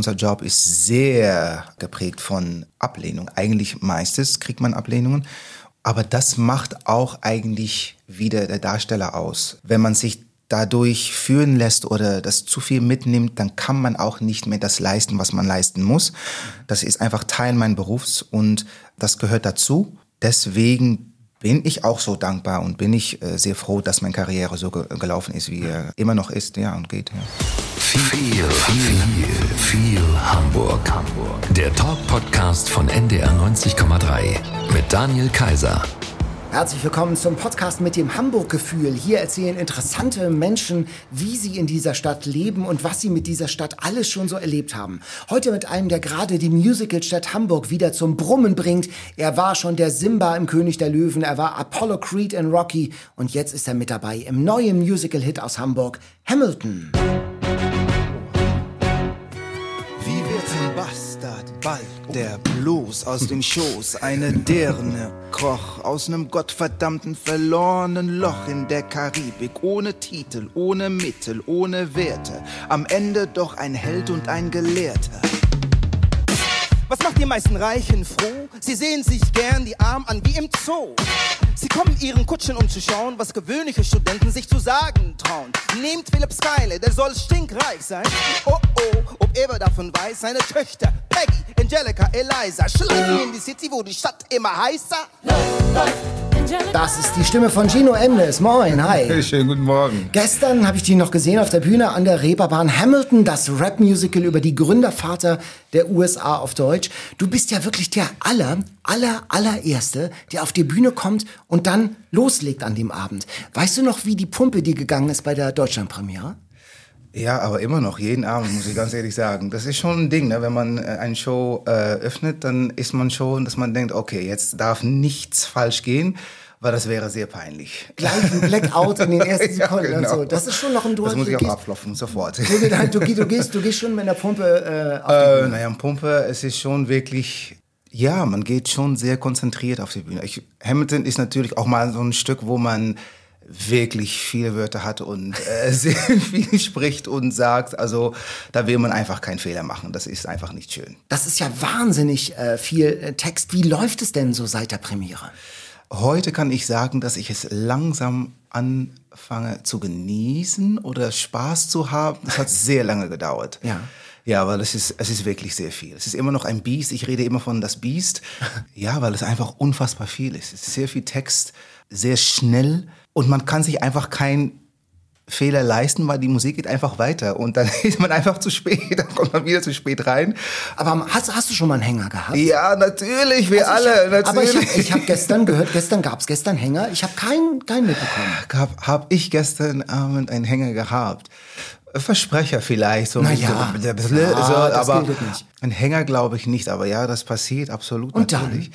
unser Job ist sehr geprägt von Ablehnung. Eigentlich meistens kriegt man Ablehnungen. Aber das macht auch eigentlich wieder der Darsteller aus. Wenn man sich dadurch führen lässt oder das zu viel mitnimmt, dann kann man auch nicht mehr das leisten, was man leisten muss. Das ist einfach Teil meines Berufs und das gehört dazu. Deswegen bin ich auch so dankbar und bin ich äh, sehr froh, dass meine Karriere so ge gelaufen ist, wie er immer noch ist, ja, und geht. Ja. Viel, viel, viel Hamburg. Hamburg. Der Talk-Podcast von NDR 90,3 mit Daniel Kaiser. Herzlich willkommen zum Podcast mit dem Hamburg-Gefühl. Hier erzählen interessante Menschen, wie sie in dieser Stadt leben und was sie mit dieser Stadt alles schon so erlebt haben. Heute mit einem, der gerade die Musicalstadt Hamburg wieder zum Brummen bringt. Er war schon der Simba im König der Löwen, er war Apollo Creed in Rocky und jetzt ist er mit dabei im neuen Musical-Hit aus Hamburg, Hamilton. Bald der Blues aus dem Schoß, eine Dirne kroch aus nem gottverdammten verlorenen Loch in der Karibik, ohne Titel, ohne Mittel, ohne Werte, am Ende doch ein Held und ein Gelehrter. Was macht die meisten Reichen froh? Sie sehen sich gern die Arm an wie im Zoo. Sie kommen ihren Kutschen, um zu schauen, was gewöhnliche Studenten sich zu sagen trauen. Nehmt Philipp Skyle, der soll stinkreich sein. Oh oh, ob er davon weiß, seine Töchter Peggy, Angelica, Eliza schleichen in die City, wo die Stadt immer heißer läuft. Das ist die Stimme von Gino Emnes. Moin, hi. Schönen guten Morgen. Gestern habe ich dich noch gesehen auf der Bühne an der Reeperbahn Hamilton, das Rap-Musical über die Gründervater der USA auf Deutsch. Du bist ja wirklich der aller, aller, allererste, der auf die Bühne kommt und dann loslegt an dem Abend. Weißt du noch, wie die Pumpe dir gegangen ist bei der Deutschlandpremiere? Ja, aber immer noch, jeden Abend, muss ich ganz ehrlich sagen. Das ist schon ein Ding, ne? wenn man äh, eine Show äh, öffnet, dann ist man schon, dass man denkt, okay, jetzt darf nichts falsch gehen, weil das wäre sehr peinlich. Gleich ein Blackout in den ersten Sekunden ja, genau. und so. Das ist schon noch ein Duell. Das muss ich auch abklopfen, sofort. Du, du, du, gehst, du gehst schon mit der Pumpe äh, äh, Naja, Pumpe, es ist schon wirklich ja, man geht schon sehr konzentriert auf die Bühne. Ich, Hamilton ist natürlich auch mal so ein Stück, wo man wirklich viele Wörter hat und äh, sehr viel spricht und sagt. Also da will man einfach keinen Fehler machen. Das ist einfach nicht schön. Das ist ja wahnsinnig äh, viel äh, Text. Wie läuft es denn so seit der Premiere? Heute kann ich sagen, dass ich es langsam anfange zu genießen oder Spaß zu haben. Das hat sehr lange gedauert. Ja. Ja, weil es ist, es ist wirklich sehr viel. Es ist immer noch ein Biest. Ich rede immer von das Biest. Ja, weil es einfach unfassbar viel ist. Es ist sehr viel Text, sehr schnell und man kann sich einfach keinen Fehler leisten, weil die Musik geht einfach weiter und dann ist man einfach zu spät, dann kommt man wieder zu spät rein. Aber hast, hast du schon mal einen Hänger gehabt? Ja, natürlich, wir Also ich alle, Aber natürlich. ich habe hab gestern gehört, gestern gab es gestern Hänger. Ich habe keinen keinen mitbekommen. Hab, hab ich gestern Abend einen Hänger gehabt. Versprecher vielleicht, so, ein ja. bisschen- Ja, so, aber ein Hänger glaube ich nicht, aber ja, das passiert absolut Und dann?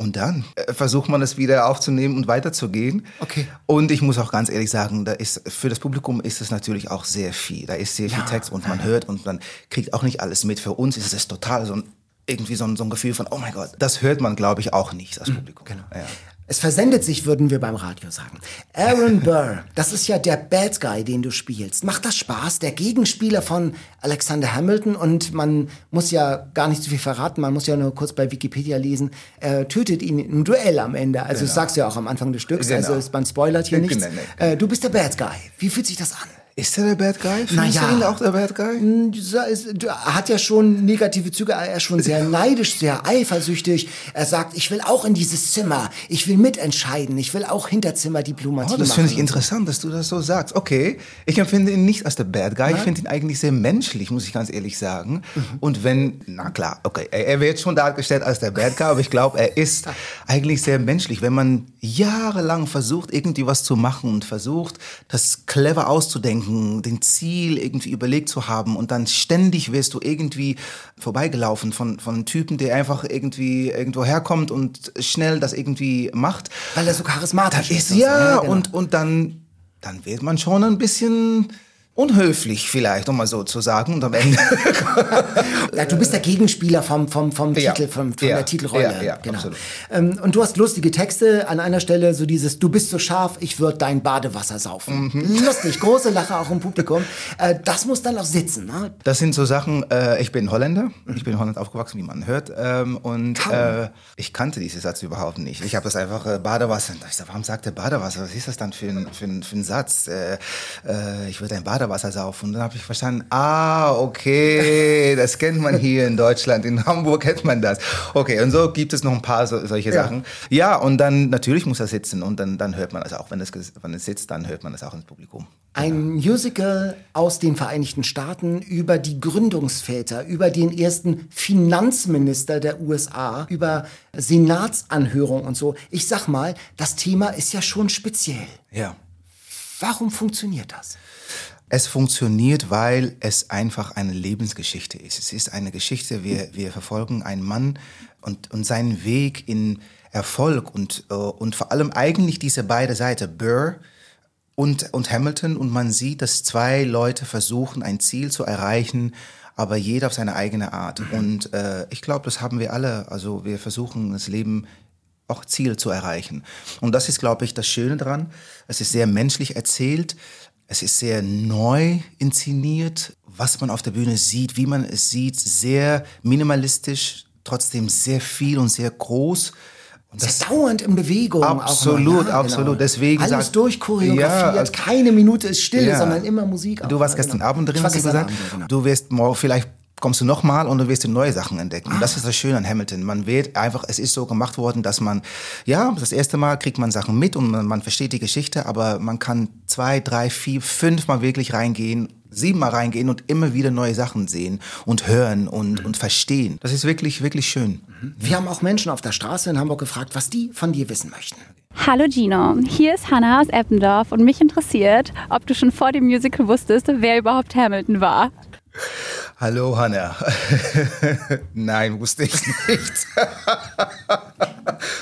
Und dann äh, versucht man es wieder aufzunehmen und weiterzugehen. Okay. Und ich muss auch ganz ehrlich sagen, da ist für das Publikum ist es natürlich auch sehr viel. Da ist sehr viel Ja. Text und man hört und man kriegt auch nicht alles mit. Für uns ist es total so ein irgendwie so ein, so ein Gefühl von, oh mein Gott, das hört man, glaube ich, auch nicht, das Publikum. Genau. Ja. Es versendet sich, würden wir beim Radio sagen. Aaron Burr, das ist ja der Bad Guy, den du spielst. Macht das Spaß? Der Gegenspieler von Alexander Hamilton und man muss ja gar nicht zu viel verraten, man muss ja nur kurz bei Wikipedia lesen, er tötet ihn im Duell am Ende. Also das sagst du ja auch am Anfang des Stücks, Genau. also man spoilert hier Genau, nichts. Äh, du bist der Bad Guy. Wie fühlt sich das an? Ist er der Bad Guy? Findest Na ja. du ihn auch der Bad Guy? Ist- Er hat ja schon negative Züge, er ist schon sehr neidisch, sehr eifersüchtig. Er sagt, ich will auch in dieses Zimmer, ich will mitentscheiden, ich will auch Hinterzimmer-Diplomatie Oh, das finde ich interessant, dass du das so sagst. Okay, ich empfinde ihn nicht als der Bad Guy. Ich finde ihn eigentlich sehr menschlich, muss ich ganz ehrlich sagen. Mhm. Und wenn, na klar, okay, er wird schon dargestellt als der Bad Guy, aber ich glaube, er ist eigentlich sehr menschlich. Wenn man jahrelang versucht, irgendwie was zu machen und versucht, das clever auszudenken, den Ziel irgendwie überlegt zu haben und dann ständig wirst du irgendwie vorbeigelaufen von, von einem Typen, der einfach irgendwie irgendwo herkommt und schnell das irgendwie macht. Weil er so charismatisch ist. ist so, ja, genau. und, und dann, dann wird man schon ein bisschen unhöflich vielleicht, um mal so zu sagen. Und am Ende. ja, du bist der Gegenspieler vom, vom, vom Ja. Titel, vom, von Ja. der Titelrolle. Ja, ja, genau. absolut. Ähm, und du hast lustige Texte. An einer Stelle so dieses, du bist so scharf, ich würde dein Badewasser saufen. Mhm. Lustig, große Lache auch im Publikum. Äh, das muss dann auch sitzen. Ne? Das sind so Sachen, äh, ich bin Holländer, ich bin in Holland aufgewachsen, wie man hört, ähm, und äh, ich kannte diesen Satz überhaupt nicht. Ich habe das einfach Badewasser, ich sag, warum sagt er Badewasser? Was ist das dann für ein, für ein, für ein Satz? Ich würde ein Badewasser saufen. Und dann habe ich verstanden, ah, okay, das kennt man hier in Deutschland, in Hamburg kennt man das. Okay, und so gibt es noch ein paar so, solche Ja. Sachen. Ja, und dann natürlich muss er sitzen und dann, dann hört man das auch. Wenn es, wenn es sitzt, dann hört man das auch ins Publikum. Ein Musical aus den Vereinigten Staaten über die Gründungsväter, über den ersten Finanzminister der USA, über Senatsanhörung und so. Ich sag mal, das Thema ist ja schon speziell. Ja. Warum funktioniert das? Es funktioniert, weil es einfach eine Lebensgeschichte ist. Es ist eine Geschichte, wir, wir verfolgen einen Mann und, und seinen Weg in Erfolg und, äh, und vor allem eigentlich diese beide Seiten, Burr und, und Hamilton. Und man sieht, dass zwei Leute versuchen, ein Ziel zu erreichen, aber jeder auf seine eigene Art. Und äh, ich glaube, das haben wir alle. Also wir versuchen, das Leben auch Ziel zu erreichen. Und das ist, glaube ich, das Schöne dran. Es ist sehr menschlich erzählt. Es ist sehr neu inszeniert, was man auf der Bühne sieht, wie man es sieht, sehr minimalistisch, trotzdem sehr viel und sehr groß. Und Das ist dauernd in Bewegung. Absolut, ja, absolut. Genau. Deswegen Alles sag- durchchoreografiert, Ja, keine Minute ist still, Ja. sondern immer Musik. Du warst gestern genau. Abend drin, hast du gesagt. Abend, genau. Du wirst morgen, vielleicht kommst du nochmal und du wirst dir neue Sachen entdecken. Und das ist das Schöne an Hamilton. Man wird einfach, es ist so gemacht worden, dass man, ja, das erste Mal kriegt man Sachen mit und man, man versteht die Geschichte, aber man kann zwei, drei, vier, fünf Mal wirklich reingehen, siebenmal reingehen und immer wieder neue Sachen sehen und hören und, und verstehen. Das ist wirklich, wirklich schön. Wir haben auch Menschen auf der Straße in Hamburg gefragt, was die von dir wissen möchten. Hallo Gino, hier ist Hannah aus Eppendorf und mich interessiert, ob du schon vor dem Musical wusstest, wer überhaupt Hamilton war. Hallo Hanna. Nein, wusste ich nicht.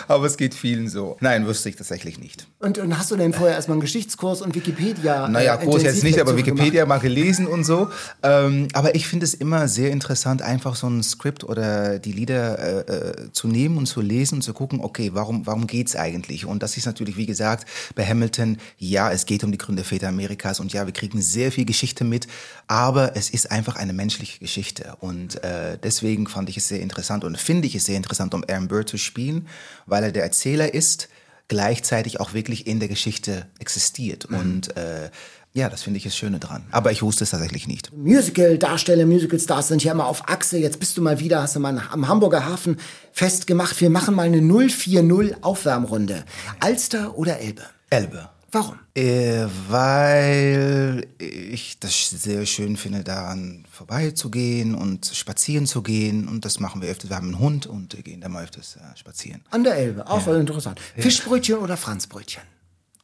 Aber es geht vielen so. Nein, wusste ich tatsächlich nicht. Und, und hast du denn vorher erstmal einen Geschichtskurs und Wikipedia? Naja, äh, Kurs jetzt nicht, aber Wikipedia mal gelesen und so. Ähm, aber ich finde es immer sehr interessant, einfach so ein Skript oder die Lieder äh, äh, zu nehmen und zu lesen und zu gucken, okay, warum, warum geht's eigentlich? Und das ist natürlich, wie gesagt, bei Hamilton, ja, es geht um die Gründerväter Amerikas und ja, wir kriegen sehr viel Geschichte mit, aber es ist einfach eine menschliche Geschichte. Und äh, deswegen fand ich es sehr interessant und finde ich es sehr interessant, um Aaron Burr zu spielen, weil er der Erzähler ist, gleichzeitig auch wirklich in der Geschichte existiert. Und äh, ja, das finde ich das Schöne dran. Aber ich wusste es tatsächlich nicht. Musical-Darsteller, Musical-Stars sind ja immer auf Achse. Jetzt bist du mal wieder, hast du mal am Hamburger Hafen festgemacht. Wir machen mal eine 040 Aufwärmrunde. Alster oder Elbe? Elbe. Warum? Äh, weil ich das sehr schön finde, daran vorbeizugehen und spazieren zu gehen. Und das machen wir öfters. Wir haben einen Hund und gehen da mal öfters äh, spazieren. An der Elbe, auch interessant. Fischbrötchen oder Franzbrötchen?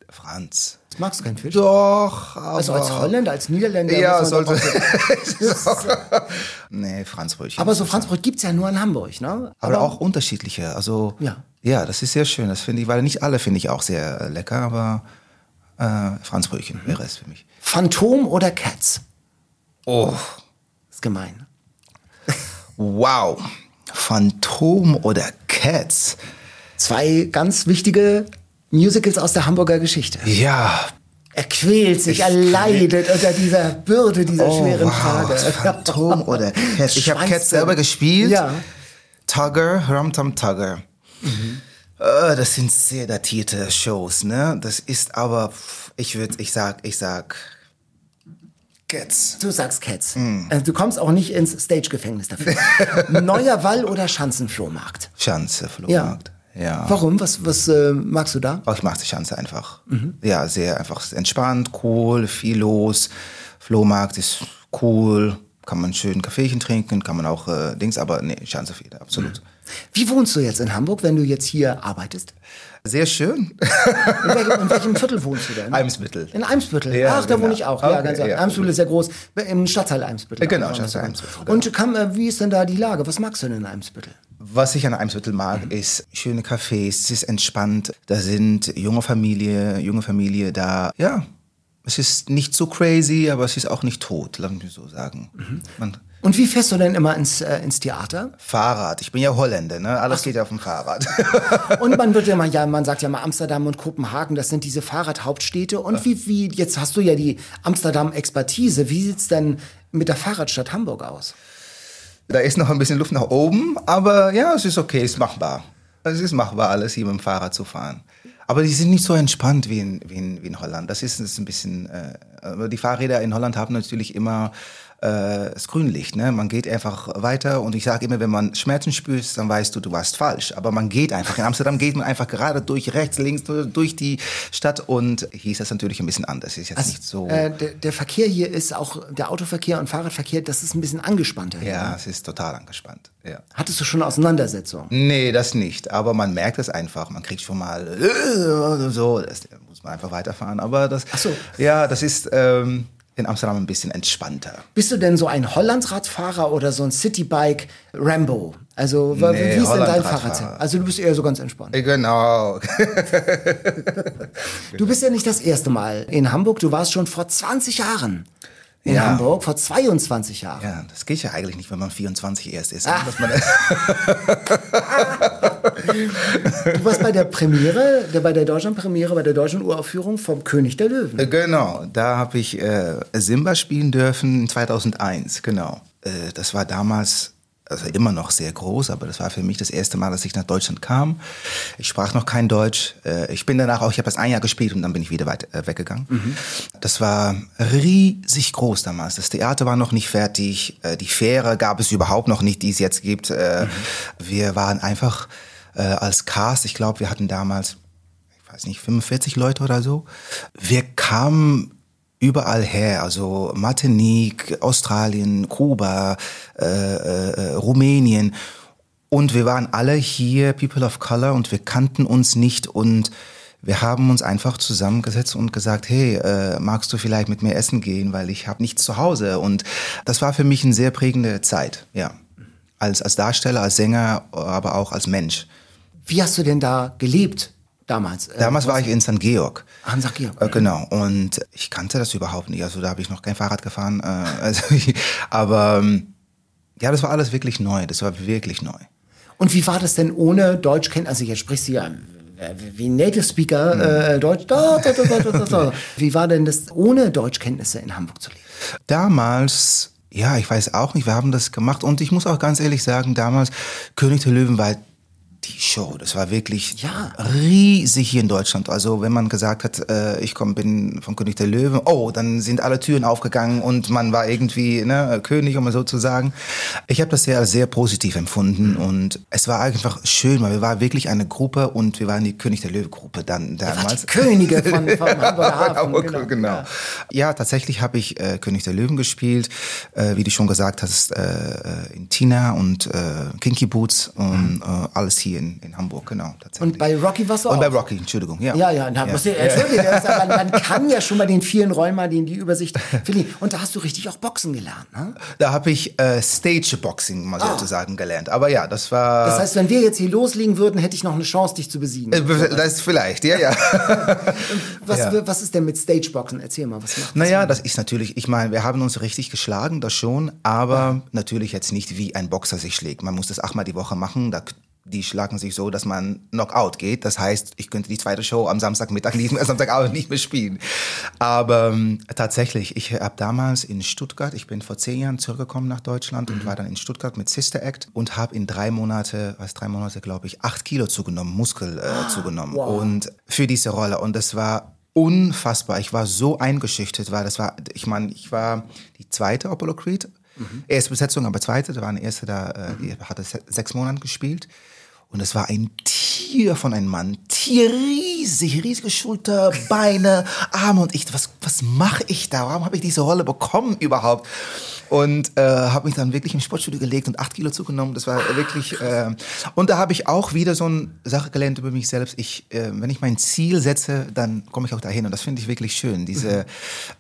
Franz. Magst du keinen Fisch? Doch, aber... Also als Holländer, als Niederländer. Ja, sollte... auch- nee, Franzbrötchen. Aber so Franzbrot gibt's ja nur in Hamburg, ne? Aber auch unterschiedliche. Also Ja. ja, das ist sehr schön. Das finde ich, weil nicht alle finde ich auch sehr lecker, aber äh, Franzbrötchen wäre es für mich. Phantom oder Cats? Oh, Ist gemein. wow. Phantom oder Cats? Zwei ganz wichtige Musicals aus der Hamburger Geschichte. Ja. Er quält sich, Ich er leidet unter dieser Bürde, dieser Oh, schweren wow. Tage. Phantom oder Cats? Ich habe Cats selber gespielt. Ja. Tugger, Rumtum Tugger. Äh, das sind sehr datierte Shows, ne? Das ist aber, ich würde, ich sag, ich sag, Cats. Du sagst Cats. Also du kommst auch nicht ins Stage-Gefängnis dafür. Neuer Wall oder Schanzenflohmarkt? Schanze, Flohmarkt. Ja. Warum? Was, was äh, magst du da? Oh, ich mag die Schanze einfach. Mhm. Ja, sehr einfach entspannt, cool, viel los. Flohmarkt ist cool, kann man schön Kaffeechen trinken, kann man auch äh, Dings, aber nee, Schanze viel, absolut. Wie wohnst du jetzt in Hamburg, wenn du jetzt hier arbeitest? Sehr schön. In welchem, in welchem Viertel wohnst du denn? Eimsbüttel. In Eimsbüttel. Ja, Ach, da genau. wohne ich auch. Ja, Okay, ganz ja. Eimsbüttel ist ja groß. Im Stadtteil Eimsbüttel. Äh, genau, Stadtteil. Eimsbüttel, Und kann, äh, wie ist denn da die Lage? Was magst du denn in Eimsbüttel? Was ich an Eimsbüttel mag, ist schöne Cafés, es ist entspannt, da sind junge Familie, junge Familie da, ja, es ist nicht so crazy, aber es ist auch nicht tot, lass mich so sagen. Man, Und wie fährst du denn immer ins, äh, ins Theater? Fahrrad, ich bin ja Holländer, ne? Alles geht ja auf dem Fahrrad. Und man wird ja mal, ja, man sagt ja mal Amsterdam und Kopenhagen, das sind diese Fahrradhauptstädte. Und wie, wie, jetzt hast du ja die Amsterdam-Expertise. Wie sieht's denn mit der Fahrradstadt Hamburg aus? Da ist noch ein bisschen Luft nach oben, aber ja, es ist okay, es ist machbar. Es ist machbar, alles hier mit dem Fahrrad zu fahren. Aber die sind nicht so entspannt wie in, wie in, wie in Holland. Das ist, das ist ein bisschen. Äh, die Fahrräder in Holland haben natürlich immer äh, das Grünlicht. Ne? Man geht einfach weiter und ich sage immer, wenn man Schmerzen spürst, dann weißt du, du warst falsch. Aber man geht einfach. In Amsterdam geht man einfach gerade durch rechts, links, durch die Stadt und hier ist das natürlich ein bisschen anders. Ist jetzt nicht so. Äh, der, der Verkehr hier ist auch, der Autoverkehr und Fahrradverkehr, das ist ein bisschen angespannter. hier, ja, ne? es ist total angespannt. Ja. Hattest du schon Auseinandersetzungen? Nee, das nicht. Aber man merkt es einfach. Man kriegt schon mal äh, so. Das muss man einfach weiterfahren. Aber das, Ach so. ja, das ist ähm, in Amsterdam ein bisschen entspannter. Bist du denn so ein Hollandradfahrer oder so ein Citybike Rambo? Also Nee, wie ist denn dein. Fahrrad? Also du bist eher so ganz entspannt. Genau. Du bist ja nicht das erste Mal in Hamburg. Du warst schon vor 20 Jahren in Ja. Hamburg, vor 22 Jahren. Ja, das geht ja eigentlich nicht, wenn man 24 erst ist. Ah. Du warst bei der Premiere, der, bei der Deutschland-Premiere, bei der deutschen Uraufführung vom König der Löwen. Äh, genau, da habe ich äh, Simba spielen dürfen 2001, genau. Äh, das war damals, also immer noch sehr groß, aber das war für mich das erste Mal, dass ich nach Deutschland kam. Ich sprach noch kein Deutsch. Äh, ich bin danach auch, ich habe das ein Jahr gespielt und dann bin ich wieder weit, äh, weggegangen. Das war riesig groß damals. Das Theater war noch nicht fertig. Die Fähre gab es überhaupt noch nicht, die es jetzt gibt. Äh, Wir waren einfach äh, als Cast, ich glaube, wir hatten damals ich weiß nicht, 45 Leute oder so. Wir kamen überall her, also Martinique, Australien, Kuba, äh, äh, Rumänien. Und wir waren alle hier People of Color und wir kannten uns nicht und wir haben uns einfach zusammengesetzt und gesagt, hey, äh, magst du vielleicht mit mir essen gehen, weil ich habe nichts zu Hause. Und das war für mich eine sehr prägende Zeit, ja. Als, als Darsteller, als Sänger, aber auch als Mensch. Wie hast du denn da gelebt damals? Äh, Damals war ich in St. Georg. Ah, in St. Georg. Äh, genau. Und ich kannte das überhaupt nicht. Also da habe ich noch kein Fahrrad gefahren. Äh, also, aber ähm, ja, das war alles wirklich neu. Das war wirklich neu. Und wie war das denn ohne Deutschkenntnisse? Also jetzt sprichst du ja äh, wie Native Speaker äh, Deutsch. Da, da, da. Wie war denn das ohne Deutschkenntnisse in Hamburg zu leben? Damals, ja, ich weiß auch nicht, wir haben das gemacht. Und ich muss auch ganz ehrlich sagen, damals, König der Löwen war die Show. Das war wirklich Ja. riesig hier in Deutschland. Also wenn man gesagt hat, äh, ich komm, bin von König der Löwen, oh, dann sind alle Türen aufgegangen und man war irgendwie ne, König, um mal so zu sagen. Ich habe das sehr, sehr positiv empfunden und es war einfach schön, weil wir waren wirklich eine Gruppe und wir waren die König der Löwen-Gruppe dann damals. die Könige von, vom Hamburger Hafen. Aber Genau. genau. Ja. Ja, tatsächlich habe ich äh, König der Löwen gespielt, äh, wie du schon gesagt hast, äh, äh, in Tina und äh, Kinky Boots und äh, alles hier in, in Hamburg, genau. Und bei Rocky warst du und auch? bei Rocky, Entschuldigung, ja. Ja, ja, da musst du, entschuldige, das ist aber- man, man kann ja schon bei den vielen Räumen mal die, die Übersicht verlieren. Und da hast du richtig auch Boxen gelernt, ne? Da habe ich äh, Stage Boxing mal sozusagen gelernt. Aber ja, das war. Ah. Das heißt, wenn wir jetzt hier loslegen würden, hätte ich noch eine Chance, dich zu besiegen. äh, das ist vielleicht, ja, ja. Was, ja. was ist denn mit Stageboxen? Erzähl mal, was macht? Naja, das ist natürlich, ich meine, wir haben uns richtig geschlagen, das schon, aber natürlich jetzt nicht wie ein Boxer sich schlägt. Man muss das achtmal die Woche machen. Da, die schlagen sich so, dass man Knockout geht. Das heißt, ich könnte die zweite Show am Samstagmittag nicht mehr, Samstagabend nicht mehr spielen. Aber ähm, tatsächlich, ich habe damals in Stuttgart, ich bin vor zehn Jahren zurückgekommen nach Deutschland und war dann in Stuttgart mit Sister Act und habe in drei Monate, was drei Monate glaube ich, acht Kilo zugenommen, Muskel äh, zugenommen. Und für diese Rolle. Und das war unfassbar. Ich war so eingeschüchtert, weil das war, ich meine, ich war die zweite Apollo Creed. Erste Besetzung, aber zweite. Da war eine erste, da äh, die hatte se sechs Monate gespielt. Und es war ein Tier von einem Mann. Tier riesig, riesige Schulter, Beine, Arme. Und ich, was, was mache ich da? Warum habe ich diese Rolle bekommen überhaupt? Und äh, habe mich dann wirklich im Sportstudio gelegt und acht Kilo zugenommen. Das war wirklich. Äh, und da habe ich auch wieder so eine Sache gelernt über mich selbst. Ich, äh, wenn ich mein Ziel setze, dann komme ich auch dahin. Und das finde ich wirklich schön. Diese,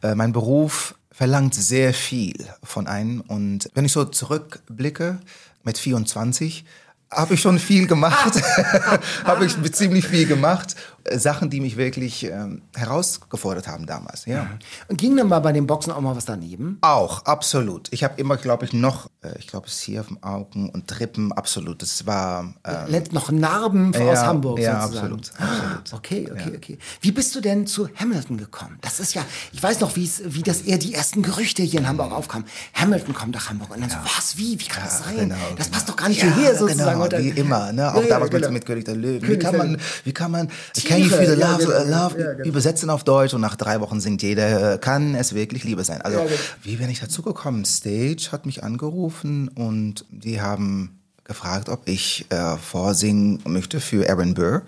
äh, mein Beruf verlangt sehr viel von einem. Und wenn ich so zurückblicke mit 24, habe ich schon viel gemacht. habe ich ziemlich viel gemacht. Sachen, die mich wirklich ähm, herausgefordert haben damals. Ja. Und ging dann mal bei den Boxen auch mal was daneben? Auch, absolut. Ich habe immer, glaube ich, noch, äh, ich glaube, es hier auf den Augen und Trippen, absolut. Das war. Ähm, noch Narben ja, aus Hamburg ja, sozusagen. absolut, absolut. Okay, okay, ja. okay. Wie bist du denn zu Hamilton gekommen? Das ist ja, ich weiß noch, wie das eher die ersten Gerüchte hier in Hamburg aufkamen. Hamilton kommt nach Hamburg. Und dann so, was, wie, wie kann das sein? Genau, das genau. passt doch gar nicht hierher sozusagen. Genau, wie immer, ne? Auch Ja, damals ja, genau. mit, mit König der Löwen. König wie kann man, wie kann man Tiere, Can you feel the ja, love, genau. uh, love Ja, genau. übersetzen auf Deutsch und nach drei Wochen singt jeder, äh, kann es wirklich Liebe sein. Also, Ja, genau. wie bin ich dazu gekommen? Stage hat mich angerufen und die haben gefragt, ob ich äh, vorsingen möchte für Aaron Burr.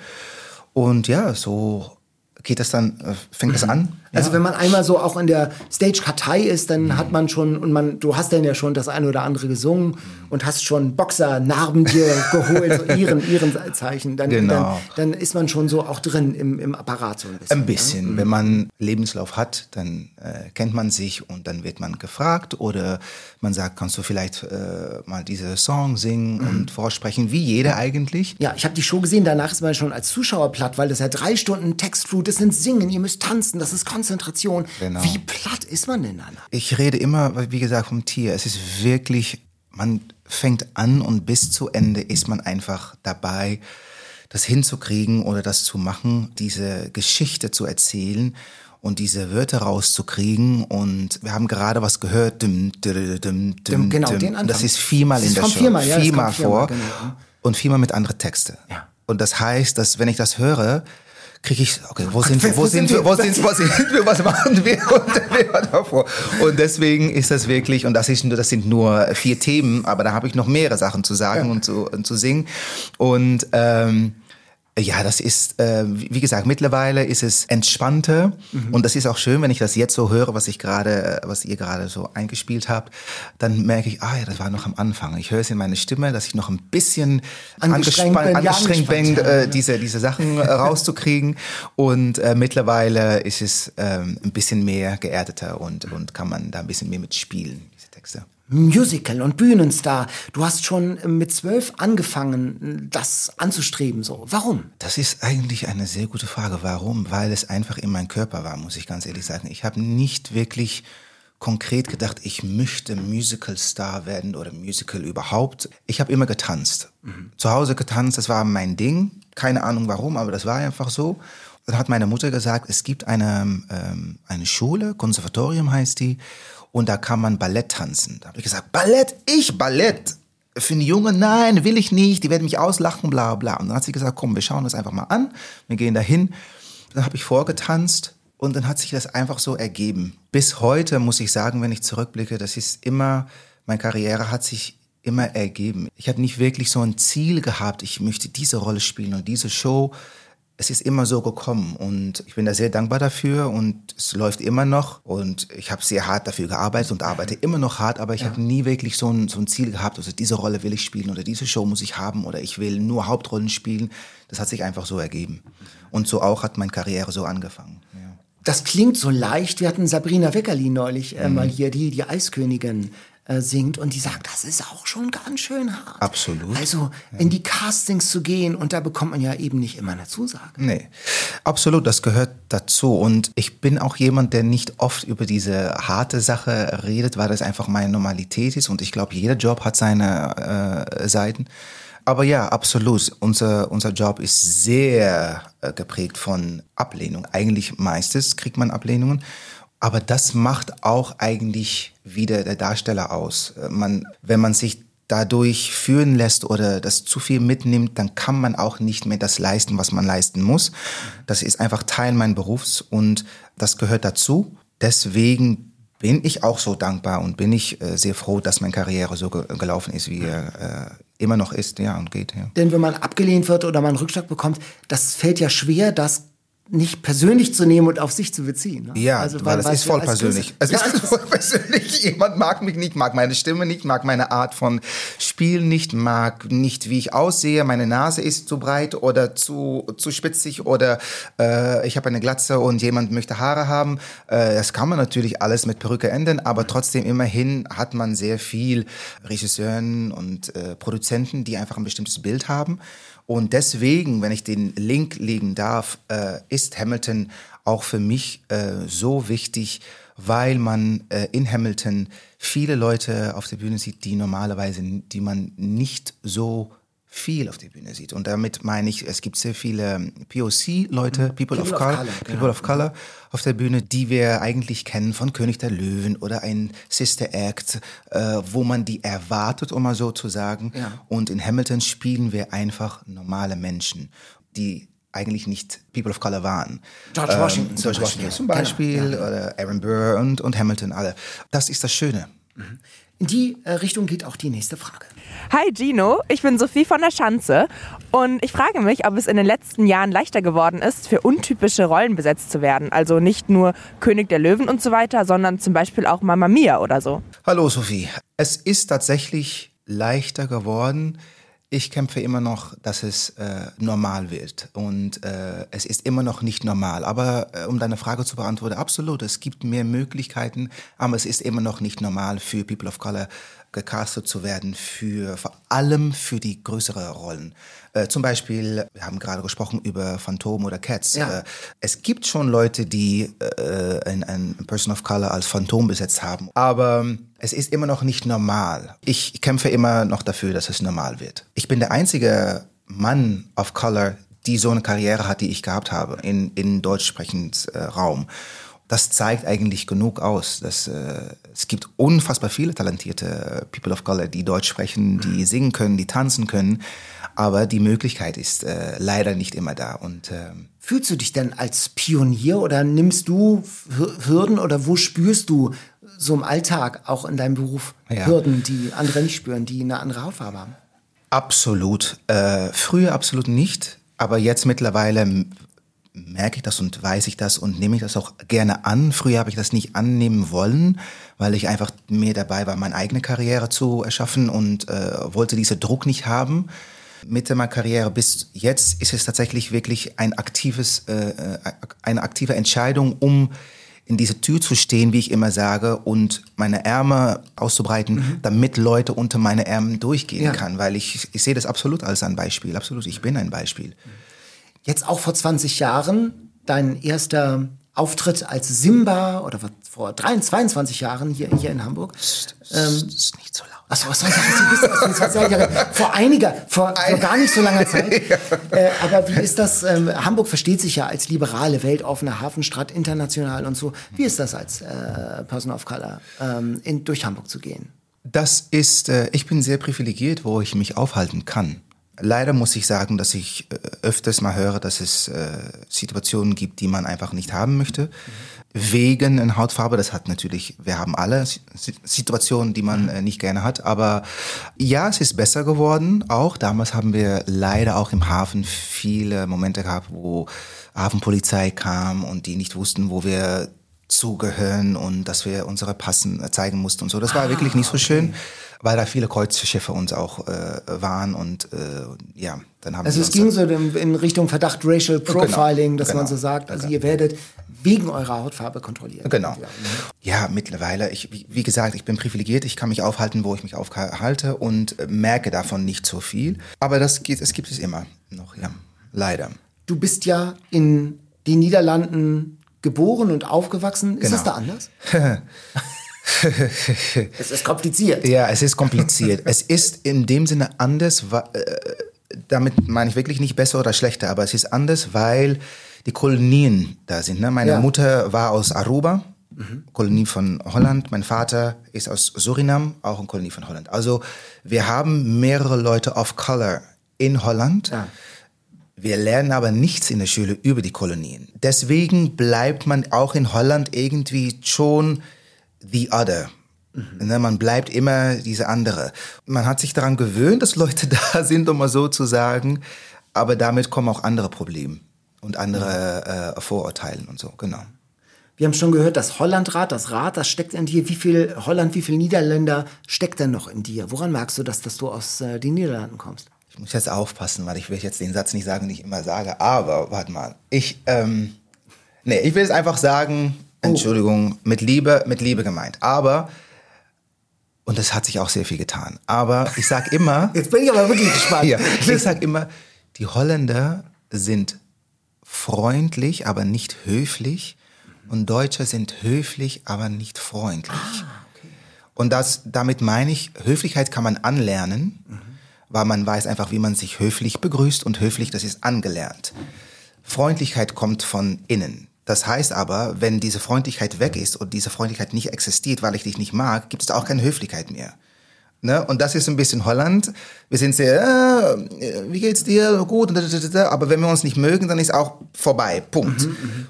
Und ja, so geht das dann, äh, fängt das an. Also ja. wenn man einmal so auch in der Stage-Kartei ist, dann hat man schon, und man, du hast dann ja schon das eine oder andere gesungen und hast schon Boxer-Narben dir geholt, so ihren, ihren Zeichen. Dann, Genau. dann, dann ist man schon so auch drin im, im Apparat so ein bisschen. Ein bisschen. Wenn man Lebenslauf hat, dann äh, kennt man sich und dann wird man gefragt oder man sagt, kannst du vielleicht äh, mal diese Song singen und vorsprechen, wie jeder eigentlich. Ja, ich habe die Show gesehen, danach ist man schon als Zuschauer platt, weil das ja drei Stunden Textflut, das sind Singen, ihr müsst tanzen, das ist Konzentration. Genau. Wie platt ist man denn danach? Ich rede immer, wie gesagt, vom Tier. Es ist wirklich, man fängt an und bis zu Ende ist man einfach dabei, das hinzukriegen oder das zu machen, diese Geschichte zu erzählen und diese Wörter rauszukriegen. Und wir haben gerade was gehört. Düm, düm, düm, düm, genau, düm. den Anfang. Das ist viermal Das in der Show. viermal, ja, viermal viermal, vor. genau. Und viermal mit anderen Texte. Ja. Und das heißt, dass wenn ich das höre, kriege ich, okay, wo sind wir, wo sind wir, wir? wo sind, wo sind wir, was machen wir und wer war davor? Und deswegen ist das wirklich, und das ist nur, das sind nur vier Themen, aber da habe ich noch mehrere Sachen zu sagen und, zu, und zu singen. Und ähm, ja, das ist, äh, wie gesagt, mittlerweile ist es entspannter und das ist auch schön, wenn ich das jetzt so höre, was ich gerade, was ihr gerade so eingespielt habt, dann merke ich, ah ja, das war noch am Anfang. Ich höre es in meiner Stimme, dass ich noch ein bisschen Angestrengt bin, ja, angestrengt bin, äh, diese, diese Sachen äh, rauszukriegen und äh, mittlerweile ist es ähm, ein bisschen mehr geerdeter und, und kann man da ein bisschen mehr mitspielen, diese Texte. Musical und Bühnenstar. Du hast schon mit zwölf angefangen, das anzustreben. So, warum? Das ist eigentlich eine sehr gute Frage. Warum? Weil es einfach in meinem Körper war, muss ich ganz ehrlich sagen. Ich habe nicht wirklich konkret gedacht, ich möchte Musical-Star werden oder Musical überhaupt. Ich habe immer getanzt. Zu Hause getanzt, das war mein Ding. Keine Ahnung warum, aber das war einfach so. Dann hat meine Mutter gesagt, es gibt eine, ähm, eine Schule, Konservatorium heißt die, und da kann man Ballett tanzen. Da habe ich gesagt, Ballett? Ich Ballett? Für einen Jungen, nein, will ich nicht, die werden mich auslachen, bla bla. Und dann hat sie gesagt, komm, wir schauen das einfach mal an, wir gehen dahin. Dann habe ich vorgetanzt und dann hat sich das einfach so ergeben. Bis heute muss ich sagen, wenn ich zurückblicke, das ist immer, meine Karriere hat sich immer ergeben. Ich habe nicht wirklich so ein Ziel gehabt, ich möchte diese Rolle spielen und diese Show. Es ist immer so gekommen und ich bin da sehr dankbar dafür und es läuft immer noch und ich habe sehr hart dafür gearbeitet und arbeite immer noch hart, aber ich habe nie wirklich so ein, so ein Ziel gehabt, also diese Rolle will ich spielen oder diese Show muss ich haben oder ich will nur Hauptrollen spielen. Das hat sich einfach so ergeben. Und so auch hat meine Karriere so angefangen. Ja. Das klingt so leicht. Wir hatten Sabrina Weckerli neulich äh, Mhm. mal hier, die die Eiskönigin äh, singt und die sagt, das ist auch schon ganz schön hart. Absolut. Also in die Castings zu gehen und da bekommt man ja eben nicht immer eine Zusage. Nee, absolut, das gehört dazu. Und ich bin auch jemand, der nicht oft über diese harte Sache redet, weil das einfach meine Normalität ist. Und ich glaube, jeder Job hat seine äh, Seiten. Aber ja, absolut. Unser, unser Job ist sehr äh, geprägt von Ablehnung. Eigentlich meistens kriegt man Ablehnungen. Aber das macht auch eigentlich wieder der Darsteller aus. Äh, Man, wenn man sich dadurch führen lässt oder das zu viel mitnimmt, dann kann man auch nicht mehr das leisten, was man leisten muss. Das ist einfach Teil meines Berufs und das gehört dazu. Deswegen bin ich auch so dankbar und bin ich äh, sehr froh, dass meine Karriere so ge gelaufen ist, wie er äh, immer noch ist, ja, und geht, ja. Denn wenn man abgelehnt wird oder man einen Rückschlag bekommt, das fällt ja schwer, das nicht persönlich zu nehmen und auf sich zu beziehen. Ne? Ja, also, weil, weil es ist voll persönlich. Es ja, ist voll persönlich. Jemand mag mich nicht, mag meine Stimme nicht, mag meine Art von Spiel nicht, mag nicht, wie ich aussehe. Meine Nase ist zu breit oder zu, zu spitzig oder äh, ich habe eine Glatze und jemand möchte Haare haben. Äh, das kann man natürlich alles mit Perücke ändern, aber trotzdem immerhin hat man sehr viel Regisseuren und äh, Produzenten, die einfach ein bestimmtes Bild haben. Und deswegen, wenn ich den Link legen darf, äh, ist Hamilton auch für mich äh, so wichtig, weil man äh, in Hamilton viele Leute auf der Bühne sieht, die normalerweise, die man nicht so viel auf der Bühne sieht. Und damit meine ich, es gibt sehr viele ähm, POC-Leute, mhm. People, People, of, of Color, Color People genau. of Color auf der Bühne, die wir eigentlich kennen von König der Löwen oder ein Sister Act, äh, wo man die erwartet, um mal so zu sagen. Ja. Und in Hamilton spielen wir einfach normale Menschen, die eigentlich nicht People of Color waren. George Washington, ähm, George Washington zum Beispiel, genau. ja. oder Aaron Burr und, und Hamilton alle. Das ist das Schöne. Mhm. In die äh, Richtung geht auch die nächste Frage. Hi Gino, ich bin Sophie von der Schanze und ich frage mich, ob es in den letzten Jahren leichter geworden ist, für untypische Rollen besetzt zu werden. Also nicht nur König der Löwen und so weiter, sondern zum Beispiel auch Mama Mia oder so. Hallo Sophie. Es ist tatsächlich leichter geworden, ich kämpfe immer noch, dass es äh, normal wird. Und äh, es ist immer noch nicht normal. Aber äh, um deine Frage zu beantworten, absolut, es gibt mehr Möglichkeiten, aber es ist immer noch nicht normal für People of Color gecastet zu werden, für, vor allem für die größeren Rollen. Äh, zum Beispiel, wir haben gerade gesprochen über Phantom oder Cats. Ja. Äh, es gibt schon Leute, die äh, ein, ein Person of Color als Phantom besetzt haben, aber es ist immer noch nicht normal. Ich kämpfe immer noch dafür, dass es normal wird. Ich bin der einzige Mann of Color, die so eine Karriere hat, die ich gehabt habe in, in deutschsprechend äh, Raum das zeigt eigentlich genug aus. Dass, äh, es gibt unfassbar viele talentierte People of Color, die Deutsch sprechen, die singen können, die tanzen können. Aber die Möglichkeit ist äh, leider nicht immer da. Und, äh, Fühlst du dich denn als Pionier oder nimmst du Hürden oder wo spürst du so im Alltag, auch in deinem Beruf, ja. Hürden, die andere nicht spüren, die eine andere Hautfarbe haben? Absolut. Äh, früher absolut nicht. Aber jetzt mittlerweile merke ich das und weiß ich das und nehme ich das auch gerne an. Früher habe ich das nicht annehmen wollen, weil ich einfach mehr dabei war, meine eigene Karriere zu erschaffen und äh, wollte diesen Druck nicht haben. Mitte meiner Karriere bis jetzt ist es tatsächlich wirklich ein aktives, äh, äh, eine aktive Entscheidung, um in diese Tür zu stehen, wie ich immer sage, und meine Ärmel auszubreiten, mhm. damit Leute unter meine Ärmel durchgehen ja. kann, weil ich, ich sehe das absolut als ein Beispiel, absolut, ich bin ein Beispiel. Jetzt auch vor 20 Jahren, dein erster Auftritt als Simba oder vor 23, 22 Jahren hier, hier in Hamburg. Das ähm, ist nicht so laut. Achso, was soll ich sagen? Du bist Jahre, vor einiger, vor, vor gar nicht so langer Zeit. Äh, aber wie ist das? Ähm, Hamburg versteht sich ja als liberale, weltoffene Hafenstadt, international und so. Wie ist das als äh, Person of Color, ähm, in, durch Hamburg zu gehen? Das ist, äh, ich bin sehr privilegiert, wo ich mich aufhalten kann. Leider muss ich sagen, dass ich äh, öfters mal höre, dass es äh, Situationen gibt, die man einfach nicht haben möchte. Mhm. Wegen einer Hautfarbe, das hat natürlich, wir haben alle Situationen, die man äh, nicht gerne hat. Aber ja, es ist besser geworden. Auch damals haben wir leider auch im Hafen viele Momente gehabt, wo Hafenpolizei kam und die nicht wussten, wo wir zugehören und dass wir unsere Passen zeigen mussten und so. Das war ah, wirklich nicht so okay. schön weil da viele Kreuzschiffe uns auch äh, waren und äh, ja, dann haben also wir. Es ging so in Richtung Verdacht Racial genau, Profiling, genau, dass genau, man so sagt, also ihr werdet wegen eurer Hautfarbe kontrolliert. Genau. Ja, mittlerweile, ich, wie gesagt, ich bin privilegiert, ich kann mich aufhalten, wo ich mich aufhalte und merke davon nicht so viel. Aber das geht, es gibt es immer noch, ja, leider. Du bist ja in den Niederlanden geboren und aufgewachsen. Ist genau. das da anders? es ist kompliziert. Ja, es ist kompliziert. es ist in dem Sinne anders, äh, damit meine ich wirklich nicht besser oder schlechter, aber es ist anders, weil die Kolonien da sind. Ne? Meine ja. Mutter war aus Aruba, mhm. Kolonie von Holland. Mein Vater ist aus Surinam, auch eine Kolonie von Holland. Also wir haben mehrere Leute of Color in Holland. Ja. Wir lernen aber nichts in der Schule über die Kolonien. Deswegen bleibt man auch in Holland irgendwie schon the other. Mhm. Ne, man bleibt immer diese andere. Man hat sich daran gewöhnt, dass Leute da sind, um mal so zu sagen, aber damit kommen auch andere Probleme. und andere äh, Vorurteilen und so, genau. Wir haben schon gehört, das Hollandrad, das Rad, das steckt in dir. Wie viel Holland, wie viel Niederländer steckt denn noch in dir? Woran merkst du, dass, dass du aus äh, den Niederlanden kommst? Ich muss jetzt aufpassen, weil ich will jetzt den Satz nicht sagen, den ich immer sage. Aber, warte mal. Ich, ähm, nee, ich will es einfach sagen, Entschuldigung, mit Liebe, mit Liebe gemeint. Aber, und das hat sich auch sehr viel getan. Aber ich sag immer, Jetzt bin ich aber wirklich gespannt. ja, ich sag immer, die Holländer sind freundlich, aber nicht höflich. Und Deutsche sind höflich, aber nicht freundlich. Und das, damit meine ich, Höflichkeit kann man anlernen, weil man weiß einfach, wie man sich höflich begrüßt und höflich, das ist angelernt. Freundlichkeit kommt von innen. Das heißt aber, wenn diese Freundlichkeit weg ist und diese Freundlichkeit nicht existiert, weil ich dich nicht mag, gibt es da auch keine Höflichkeit mehr. Ne? Und das ist ein bisschen Holland. Wir sind sehr, äh, wie geht's dir? Gut. Aber wenn wir uns nicht mögen, dann ist auch vorbei. Punkt.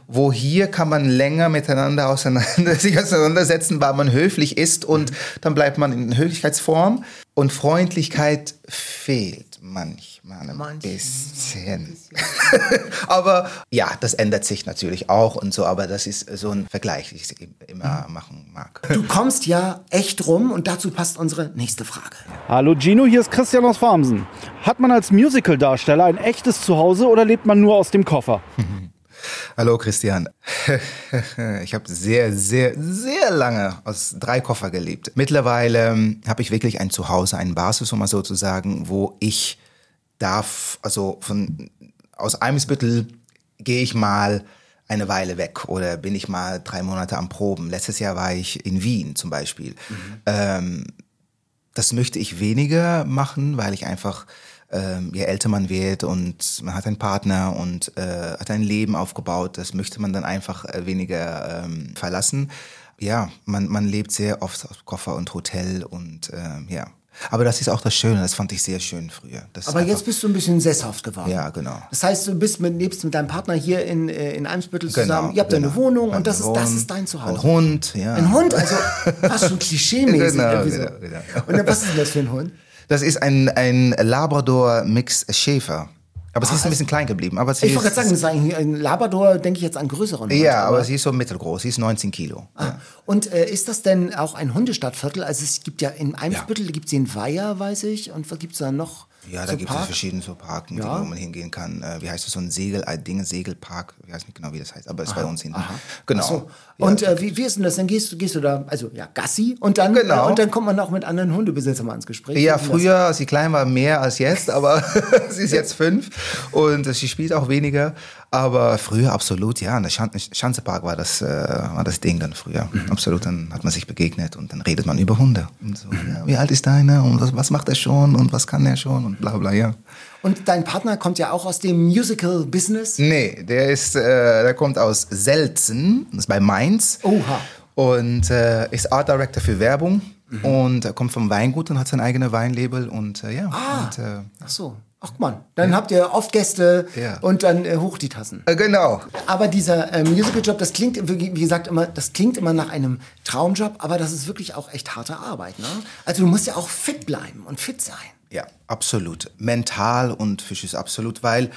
Wo hier kann man länger miteinander auseinander, sich auseinandersetzen, weil man höflich ist und dann bleibt man in Höflichkeitsform. Und Freundlichkeit fehlt manchmal ein bisschen. aber ja, das ändert sich natürlich auch und so, aber das ist so ein Vergleich, den ich immer machen mag. Du kommst ja echt rum und dazu passt unsere nächste Frage. Hallo Gino, hier ist Christian aus Farmsen. Hat man als Musical-Darsteller ein echtes Zuhause oder lebt man nur aus dem Koffer? Hallo Christian. Ich habe sehr, sehr, sehr lange aus drei Koffer gelebt. Mittlerweile ähm, habe ich wirklich ein Zuhause, eine Basis, um mal so zu sagen, wo ich darf, also von aus Eimsbüttel gehe ich mal eine Weile weg oder bin ich mal drei Monate am Proben. Letztes Jahr war ich in Wien zum Beispiel. Ähm, das möchte ich weniger machen, weil ich einfach, ähm, je älter man wird und man hat einen Partner und äh, hat ein Leben aufgebaut, das möchte man dann einfach äh, weniger ähm, verlassen. Ja, man, man lebt sehr oft aus Koffer und Hotel und ähm, ja. Aber das ist auch das Schöne, das fand ich sehr schön früher. Das Aber jetzt bist du ein bisschen sesshaft geworden. Ja, genau. Das heißt, du bist mit, lebst mit deinem Partner hier in, äh, in Eimsbüttel Genau, zusammen. Ihr habt genau. eine Wohnung und das ist, das ist dein Zuhause. Ein Hund, ja. Ein Hund, also fast schon klischee-mäßig. Genau, so. genau, genau. Und was ist denn das für ein Hund? Das ist ein, ein Labrador-Mix Aber sie ist ein bisschen klein geblieben. Aber sie Ich wollte gerade sagen, ein Labrador, denke ich jetzt an größeren Hund. Ja, aber sie ist so mittelgroß. Sie ist 19 Kilo. Ja. Und äh, ist das denn auch ein Hundestadtviertel? Also es gibt ja in Eimsbüttel, gibt es den Weiher, weiß ich. Und was gibt es da noch? Ja, da So gibt es Park? verschiedene so Parken, Ja. wo man hingehen kann. Äh, wie heißt das? So ein Segel, ein Ding, Segelpark. Ich weiß nicht genau, wie das heißt, aber ist bei uns hinten. Genau. Ach so. Ja. Und äh, wie, wie ist denn das? Dann gehst, du- gehst du da, also ja, Gassi und dann, Genau. äh, und dann kommt man auch mit anderen Hundebesitzern mal ins Gespräch. Ja, früher, als sie klein war, mehr als jetzt, aber sie ist jetzt fünf und sie spielt auch weniger. Aber früher absolut, ja, in der Schan Schanzepark war das, äh, war das Ding dann früher. Mhm. Absolut, dann hat man sich begegnet und dann redet man über Hunde. Und so, ja, wie alt ist deiner und was, was macht er schon und was kann er schon und bla bla, ja. Und dein Partner kommt ja auch aus dem Musical-Business. Nee, der ist, äh, der kommt aus Selzen, das ist bei Mainz. Oha. Und äh, ist Art Director für Werbung Mhm. und er kommt vom Weingut und hat sein eigenes Weinlabel und äh, ja. Ah. Und, äh, Ach so. Ach man, dann habt ihr oft Gäste Ja. und dann äh, hoch die Tassen. äh, genau. Aber dieser äh, Musical-Job, das klingt, wie wie gesagt, immer, das klingt immer nach einem Traumjob, aber das ist wirklich auch echt harte Arbeit. Ne? Also du musst ja auch fit bleiben und fit sein. Ja, absolut. Mental und physisch absolut, weil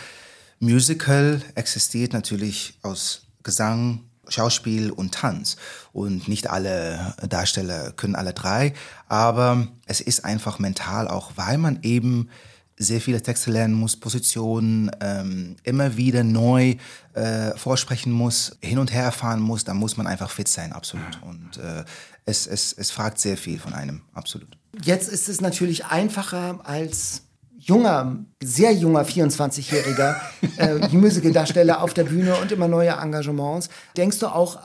Musical existiert natürlich aus Gesang, Schauspiel und Tanz. Und nicht alle Darsteller können alle drei, aber es ist einfach mental auch, weil man eben sehr viele Texte lernen muss, Positionen ähm, immer wieder neu äh, vorsprechen muss, hin und her erfahren muss, da muss man einfach fit sein, absolut. Und äh, es, es, es fragt sehr viel von einem, absolut. Jetzt ist es natürlich einfacher als junger, sehr junger 24-jähriger äh, Musical-Darsteller auf der Bühne und immer neue Engagements. Denkst du auch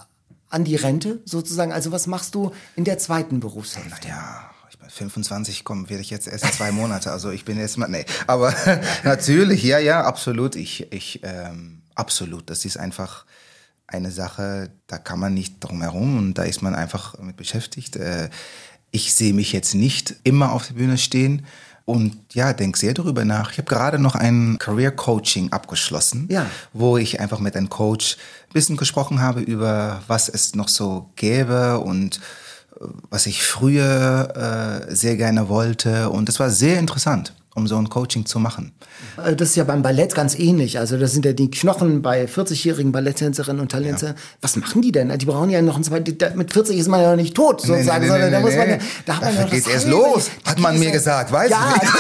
an die Rente sozusagen? Also was machst du in der zweiten Berufshälfte? Ja, 25, komm, werde ich jetzt erst in zwei Monate. Also ich bin jetzt mal, nee. Aber natürlich, ja, ja, absolut. Ich, ich, ähm, absolut. Das ist einfach eine Sache, da kann man nicht drum herum und da ist man einfach mit beschäftigt. Äh, ich sehe mich jetzt nicht immer auf der Bühne stehen und ja, denke sehr darüber nach. Ich habe gerade noch ein Career Coaching abgeschlossen, Ja. wo ich einfach mit einem Coach ein bisschen gesprochen habe über, was es noch so gäbe und was ich früher äh, sehr gerne wollte. Und das war sehr interessant. um so ein Coaching zu machen. Äh, Das ist ja beim Ballett ganz ähnlich. Also das sind ja die Knochen bei 40-jährigen Balletttänzerinnen und Talente. Was machen die denn? Die brauchen ja noch ein zweites. da- Mit 40 ist man ja noch nicht tot, sozusagen, sondern da muss man ja, da hat man ja erst los, da hat man mir es- gesagt, weiß ja, ich nicht.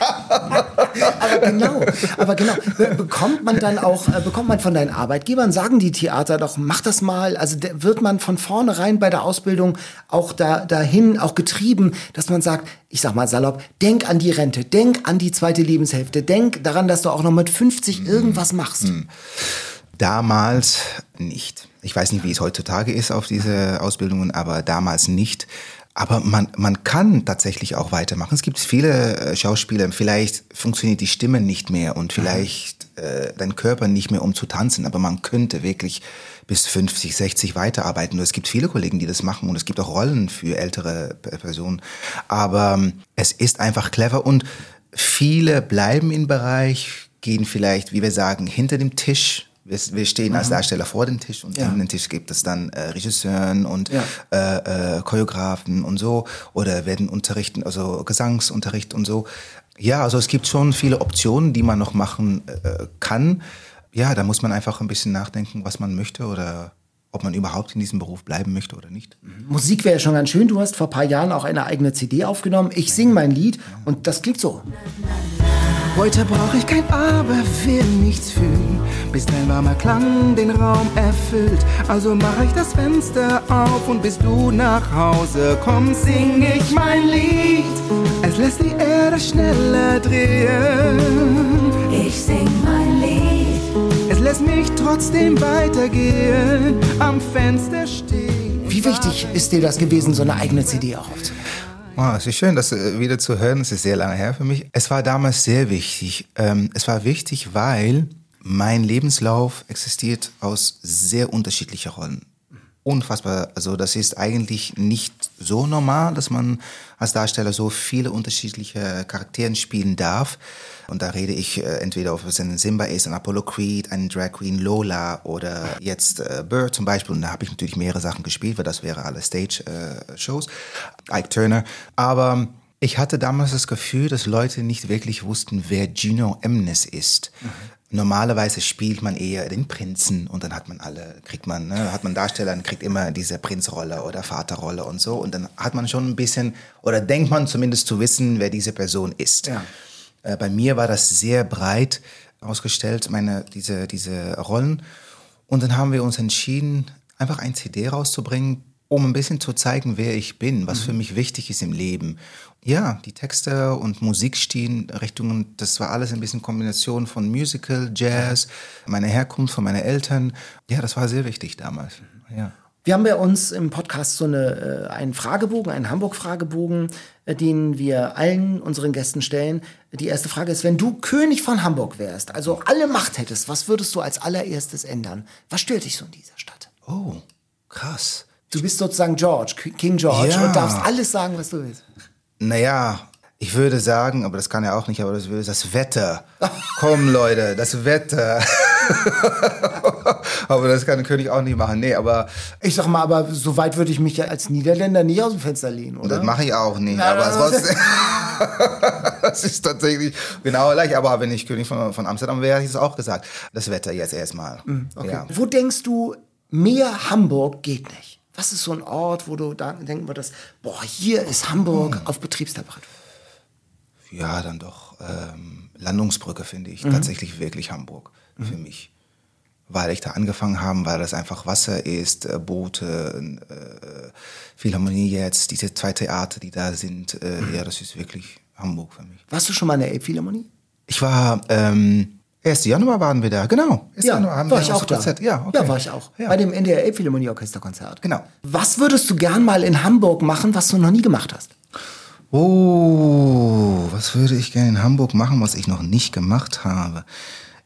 Aber genau, aber genau. Be- Bekommt man dann auch, äh, bekommt man von deinen Arbeitgebern, sagen die Theater doch, mach das mal. Also wird man von vornherein bei der Ausbildung auch da, dahin auch getrieben, dass man sagt, ich sag mal salopp, denk an die Rente, denk an die zweite Lebenshälfte, denk daran, dass du auch noch mit 50 irgendwas machst. Damals nicht. Ich weiß nicht, wie es heutzutage ist auf diese Ausbildungen, aber damals nicht. Aber man, man kann tatsächlich auch weitermachen. Es gibt viele äh, Schauspieler, vielleicht funktioniert die Stimme nicht mehr und vielleicht äh, dein Körper nicht mehr, um zu tanzen, aber man könnte wirklich bis 50, 60 weiterarbeiten. Und es gibt viele Kollegen, die das machen und es gibt auch Rollen für ältere P- Personen. Aber ähm, es ist einfach clever und viele bleiben im Bereich, gehen vielleicht, wie wir sagen, hinter dem Tisch. Wir, wir stehen als Darsteller vor dem Tisch und Ja. hinter dem Tisch gibt es dann äh, Regisseuren und Ja. äh, äh, Choreografen und so oder werden unterrichten, also Gesangsunterricht und so. Ja, also es gibt schon viele Optionen, die man noch machen äh, kann. Ja, da muss man einfach ein bisschen nachdenken, was man möchte oder ob man überhaupt in diesem Beruf bleiben möchte oder nicht. Musik wäre ja schon ganz schön. Du hast vor ein paar Jahren auch eine eigene CD aufgenommen. Ich singe mein Lied und das klingt so. Heute brauch ich kein Aber, will nichts fühlen, bis dein warmer Klang den Raum erfüllt. Also mach ich das Fenster auf und bis du nach Hause kommst, sing ich mein Lied. Es lässt die Erde schneller drehen. Ich sing lässt mich trotzdem weitergehen, am Fenster stehen. Wie wichtig ist dir das gewesen, so eine eigene CD auch aufzunehmen? Wow, es ist schön, das äh, wieder zu hören. Es ist sehr lange her für mich. Es war damals sehr wichtig. Ähm, es war wichtig, weil mein Lebenslauf existiert aus sehr unterschiedlichen Rollen. Unfassbar. Also das ist eigentlich nicht so normal, dass man als Darsteller so viele unterschiedliche Charakteren spielen darf. Und da rede ich äh, entweder, ob es ein Simba ist, ein Apollo Creed, ein Drag Queen Lola oder jetzt äh, Bird zum Beispiel. Und da habe ich natürlich mehrere Sachen gespielt, weil das wäre alle Stage-Shows. Ike Turner. Aber ich hatte damals das Gefühl, dass Leute nicht wirklich wussten, wer Gino Emnes ist. Normalerweise spielt man eher den Prinzen und dann hat man alle, kriegt man, ne, hat man Darsteller und kriegt immer diese Prinzrolle oder Vaterrolle und so und dann hat man schon ein bisschen oder denkt man zumindest zu wissen, wer diese Person ist. Ja. Äh, bei mir war das sehr breit ausgestellt, meine diese diese Rollen und dann haben wir uns entschieden, einfach ein CD rauszubringen, um ein bisschen zu zeigen, wer ich bin, was für mich wichtig ist im Leben. Ja, die Texte und Musikstilrichtungen, das war alles ein bisschen Kombination von Musical, Jazz, meine Herkunft von meinen Eltern. Ja, das war sehr wichtig damals. Ja. Wir haben bei uns im Podcast so eine, äh, einen Fragebogen, einen Hamburg-Fragebogen, äh, den wir allen unseren Gästen stellen. Die erste Frage ist, wenn du König von Hamburg wärst, also alle Macht hättest, was würdest du als allererstes ändern? Was stört dich so in dieser Stadt? Oh, krass. Du bist sozusagen George, King George Ja. und darfst alles sagen, was du willst. Naja, ich würde sagen, aber das kann er auch nicht, aber das würde das Wetter. Komm, Leute, das Wetter. aber das kann der König auch nicht machen. Nee, aber Ich sag mal, aber so weit würde ich mich ja als Niederländer nicht aus dem Fenster lehnen, oder? das mache ich auch nicht. Na, aber trotzdem. das ist tatsächlich genau gleich. Aber wenn ich König von, von Amsterdam wäre, hätte ich es auch gesagt. Das Wetter jetzt erstmal. Okay. Ja. Wo denkst du, mehr Hamburg geht nicht? Was ist so ein Ort, wo du da denken würdest, boah, hier ist Hamburg Hm. auf Betriebstemperatur? Ja, dann doch ähm, Landungsbrücke finde ich tatsächlich wirklich Hamburg für mich. Weil ich da angefangen habe, weil das einfach Wasser ist, äh, Boote, äh, Philharmonie jetzt, diese zwei Theater, die da sind. Äh, Ja, das ist wirklich Hamburg für mich. Warst du schon mal in der Elbphilharmonie? Ich war, ähm, 1. Januar waren wir da, genau. 1. Ja, Januar haben war wir ich auch da. Konzert. Ja, okay. ja, war ich auch. Ja. Bei dem NDR Elbphilharmonie Orchesterkonzert. Genau. Was würdest du gern mal in Hamburg machen, was du noch nie gemacht hast? Oh, was würde ich gerne in Hamburg machen, was ich noch nicht gemacht habe?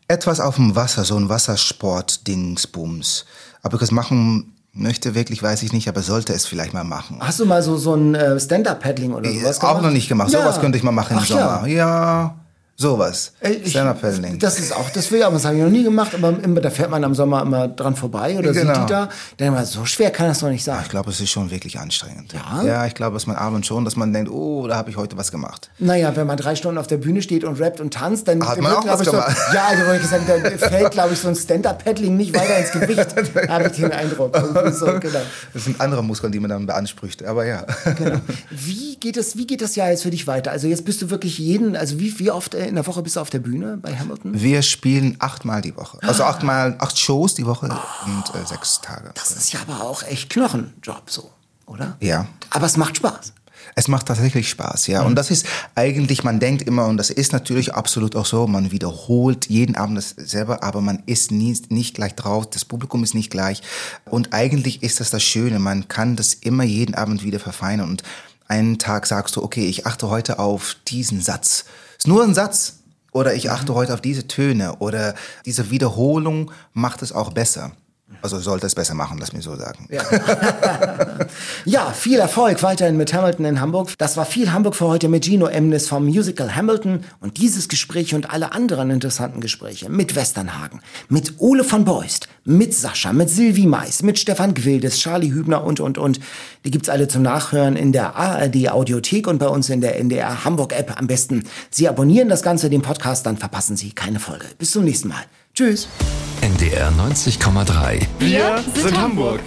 Etwas auf dem Wasser, so ein Wassersport-Dingsbums. Ob ich das machen möchte, wirklich weiß ich nicht, aber sollte es vielleicht mal machen. Hast du mal so, so ein äh, Stand-Up-Paddling oder sowas auch noch nicht gemacht. Ja. Sowas könnte ich mal machen im Ach Sommer. Ja. Ja. Sowas. Stand-Up-Paddling. Das ist auch, das will ich auch, das habe ich noch nie gemacht, aber immer, da fährt man am Sommer immer dran vorbei oder sieht Genau. die da. Dann immer, so schwer kann das doch nicht sein. Ich glaube, es ist schon wirklich anstrengend. Ja? Ja, ich glaube, dass man abends schon, dass man denkt, oh, da habe ich heute was gemacht. Naja, wenn man drei Stunden auf der Bühne steht und rappt und tanzt, dann Hat dann man auch was ich, so, gemacht. Ja, also wollte ich sagen, da fällt, glaube ich, so ein Stand-Up-Paddling nicht weiter ins Gewicht. Habe ich den Eindruck. So, genau. Das sind andere Muskeln, die man dann beansprucht. Aber ja. genau. Wie geht es, wie geht das Jahr jetzt für dich weiter? Also jetzt bist du wirklich jeden, also wie, wie oft äh, in der Woche bist du auf der Bühne bei Hamilton? Wir spielen achtmal die Woche. Also achtmal, acht Shows die Woche und äh, sechs Tage. Das ist ja aber auch echt Knochenjob so, oder? Ja. Aber es macht Spaß. Es macht tatsächlich Spaß, ja. Und das ist eigentlich, man denkt immer, und das ist natürlich absolut auch so, man wiederholt jeden Abend das selber, aber man ist nie, nicht gleich drauf, das Publikum ist nicht gleich. Und eigentlich ist das das Schöne, man kann das immer jeden Abend wieder verfeinern. Und einen Tag sagst du, okay, ich achte heute auf diesen Satz. Ist nur ein Satz. Oder ich achte heute auf diese Töne. Oder diese Wiederholung macht es auch besser. Also sollte es besser machen, lass mir so sagen. Ja, viel Erfolg weiterhin mit Hamilton in Hamburg. Das war viel Hamburg für heute mit Gino Emnes vom Musical Hamilton und dieses Gespräch und alle anderen interessanten Gespräche mit Westernhagen, mit Ole von Beust, mit Sascha, mit Silvi Mais, mit Stefan Gwildes, Charlie Hübner und, und, und. Die gibt's alle zum Nachhören in der ARD Audiothek und bei uns in der NDR Hamburg App am besten. Sie abonnieren das Ganze, den Podcast, dann verpassen Sie keine Folge. Bis zum nächsten Mal. Tschüss. NDR 90,3. Wir sind Hamburg.